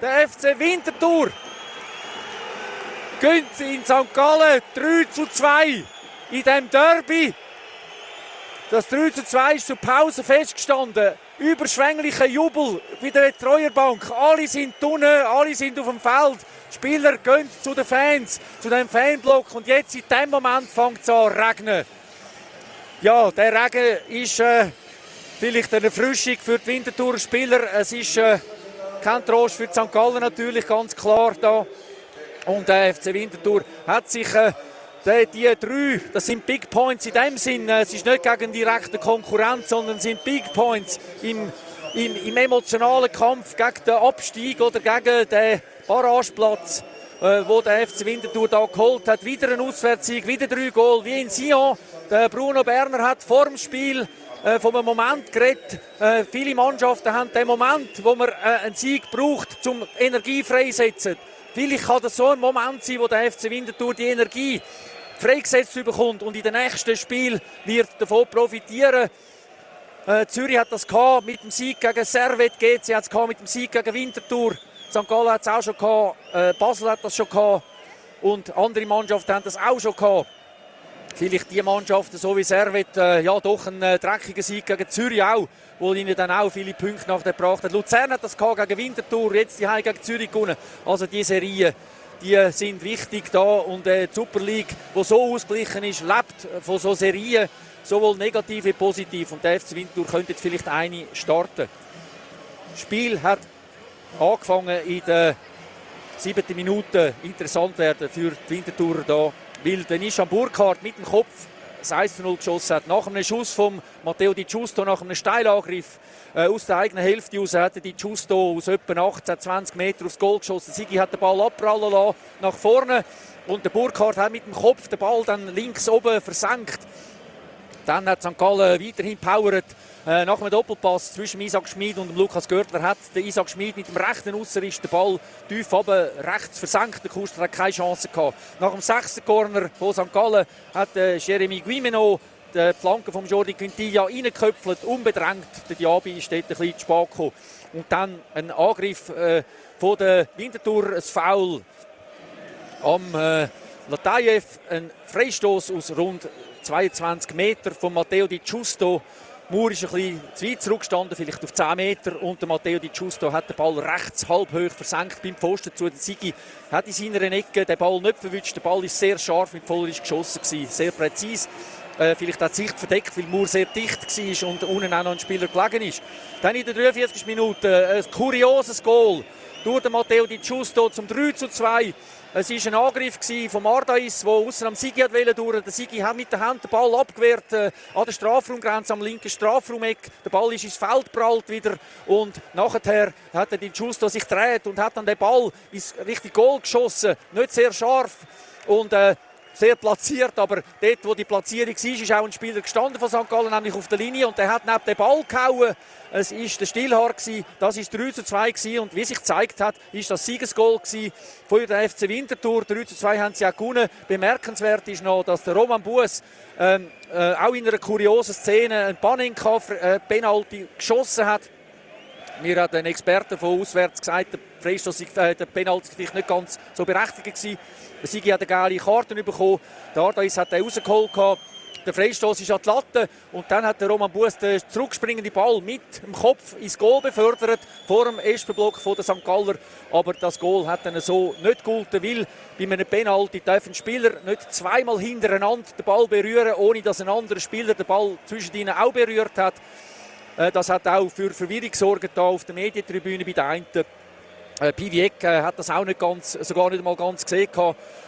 der FC Winterthur gönnt in St. Gallen 3 zu 2 in diesem Derby. Das 3 zu 2 ist zur Pause festgestanden. Überschwänglicher Jubel bei der Treuerbank. Alle sind unten, alle sind auf dem Feld. Spieler gehen zu den Fans, zu dem Fanblock. Und jetzt in dem Moment fängt es an zu regnen. Ja, der Regen ist äh, vielleicht eine Erfrischung für die Winterthur Spieler. Es ist äh, kein Trost für St. Gallen natürlich, ganz klar da. Und der FC Winterthur hat sich äh, die, die, drei, das sind Big Points in dem Sinn. Äh, es ist nicht gegen direkte Konkurrenz, sondern sind Big Points im, im, im emotionalen Kampf gegen den Abstieg oder gegen den Barrageplatz, äh, wo der FC Winterthur da geholt hat. Wieder ein Auswärtssieg, wieder drei Goal, wie in Sion. Der Bruno Berner hat vor dem Spiel äh, von einem Moment geredet. Äh, viele Mannschaften haben den Moment, wo man äh, einen Sieg braucht, zum Energie freisetzen. Vielleicht kann das so ein Moment sein, wo der FC Winterthur die Energie freigesetzt bekommt und in den nächsten Spiel wird davon profitieren. Äh, Zürich hat das gehabt mit dem Sieg gegen Servet, GC hat es mit dem Sieg gegen Winterthur, St. Gallen hat es auch schon gehabt, äh, Basel hat das schon gehabt und andere Mannschaften haben das auch schon gehabt. Vielleicht die Mannschaften, so wie Servet, äh, ja doch ein äh, dreckiger Sieg gegen Zürich auch, wo ihnen dann auch viele Punkte nachgebracht hat. Luzern hat das gehabt gegen Winterthur, jetzt die Heim gegen Zürich gewonnen. Also die Serie, die sind wichtig da und äh, die Super League, die so ausgeglichen ist, lebt von so Serien, sowohl negativ wie positiv. Und der FC Winterthur könnte jetzt vielleicht eine starten. Das Spiel hat angefangen in der siebten Minute interessant werden für die Winterthur da weil der Nishan Burkhardt mit dem Kopf das 1 0 geschossen hat. Nach einem Schuss von Matteo Di Giusto, nach einem Steilangriff äh, aus der eigenen Hälfte raus, hat Di Giusto aus etwa 18, 20 Meter aufs Goal geschossen. Sigi hat den Ball abprallen lassen, nach vorne und der Burkhardt hat mit dem Kopf den Ball dann links oben versenkt. Dann hat St. Gallen weiterhin powert. Äh, nach einem Doppelpass zwischen Isaac Schmid und Lukas Görtler hat der Isaac Schmid mit dem rechten Ausserriss den Ball tief oben rechts versenkt. Der Kuster hat keine Chance gehabt. Nach dem sechsten Corner von St. Gallen hat äh, Jeremy Guimeno die Flanke von Jordi Quintilla reingeköpfelt, unbedrängt. Der Diaby ist dort ein bisschen zu spät gekommen. Und dann ein Angriff äh, von der Winterthur, ein Foul am äh, Latayev, ein Freistoß aus rund 22 Meter von Matteo Di Giusto. Mur ist ein bisschen zu weit zurückgestanden, vielleicht auf 10 Meter. Und der Matteo Di Giusto hat den Ball rechts halb hoch versenkt beim Pfosten zu. Der Sigi hat in seiner Ecke den Ball nicht verwünscht. Der Ball ist sehr scharf mit Vollerisch geschossen, gewesen, sehr präzise. Äh, vielleicht hat die Sicht verdeckt, weil Mur sehr dicht war und unten auch noch ein Spieler gelegen ist. Dann in der 43. Minute ein kurioses Goal durch den Matteo Di Giusto zum 3 zu 2. Es war ein Angriff von Ardais, der außen am Sigi wollte durch. Der Sigi hat mit der Hand den Ball abgewehrt äh, an der Strafraumgrenze, am linken Strafraumeck. Der Ball ist ins Feld prallt wieder und nachher hat er den Justo sich gedreht und hat dann den Ball ins richtige Goal geschossen. Nicht sehr scharf und äh, sehr platziert, aber dort, wo die Platzierung war, ist auch ein Spieler gestanden von St. Gallen, nämlich auf der Linie und der hat neben den Ball gehauen. Es war der Stillhaar, das war 3 zu 2 und wie sich gezeigt hat, ist das Siegesgoal von der FC Winterthur. 3 zu 2 haben sie auch gewonnen. Bemerkenswert ist noch, dass der Roman Buß ähm, äh, auch in einer kuriosen Szene ein Panenka-Penalty äh, geschossen hat. Mir hat ein Experte von auswärts gesagt, der Freistoß, äh, der Penalty vielleicht nicht ganz so berechtigt gewesen. Sigi hat eine geile Karte bekommen. Der Ardais hat den rausgeholt. Der Freistoß ist an die Latte und dann hat der Roman Buß den zurückspringenden Ball mit dem Kopf ins Goal befördert vor dem ersten Block von der St. Galler. Aber das Goal hat dann so nicht gegolten, weil bei einem Penalty darf ein Spieler nicht zweimal hintereinander den Ball berühren, ohne dass ein anderer Spieler den Ball zwischen ihnen auch berührt hat. Äh, das hat auch für Verwirrung gesorgt auf der Medientribüne bei den einen. Äh, Piviek hat das auch nicht ganz, sogar nicht mal ganz gesehen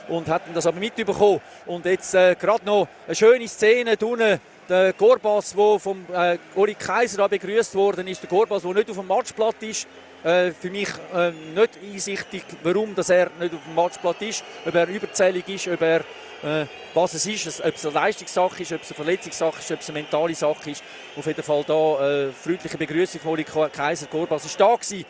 und hat das aber mitbekommen. Und jetzt äh, gerade noch eine schöne Szene unten. Der Gorbas, der vom äh, Uri Kaiser begrüßt worden ist, der Gorbas, der nicht auf dem Matchblatt ist, äh, für mich äh, nicht einsichtig, warum dass er nicht auf dem Matchblatt ist, ob er überzählig ist, ob er was es ist, ob es eine Leistungssache ist, ob es eine Verletzungssache ist, ob es eine mentale Sache ist. Auf jeden Fall da äh, freundliche Begrüßung von Uri Kaiser. Gorbas ist da gewesen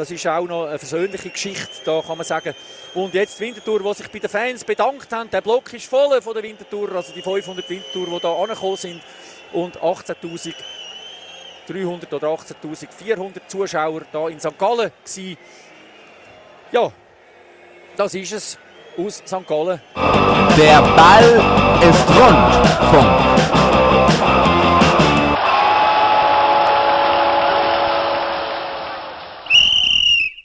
das ist auch noch eine persönliche Geschichte, da kann man sagen. Und jetzt die Wintertour, die sich bei den Fans bedankt haben. Der Block ist voll von der Wintertour, also die 500 Wintertour, die hier angekommen sind. Und 18.300 oder 18.400 Zuschauer hier in St. Gallen waren. Ja, das ist es aus St. Gallen. Der Ball ist rund. Punkt.